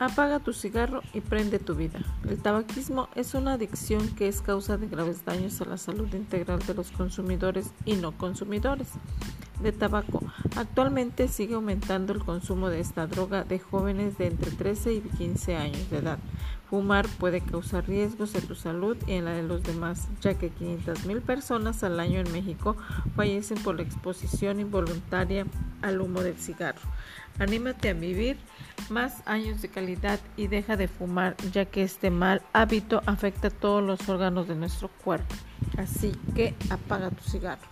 Apaga tu cigarro y prende tu vida. El tabaquismo es una adicción que es causa de graves daños a la salud integral de los consumidores y no consumidores de tabaco. Actualmente sigue aumentando el consumo de esta droga de jóvenes de entre 13 y 15 años de edad. Fumar puede causar riesgos en tu salud y en la de los demás, ya que 500.000 personas al año en México fallecen por la exposición involuntaria al humo del cigarro. Anímate a vivir más años de calidad y deja de fumar, ya que este mal hábito afecta a todos los órganos de nuestro cuerpo. Así que apaga tu cigarro.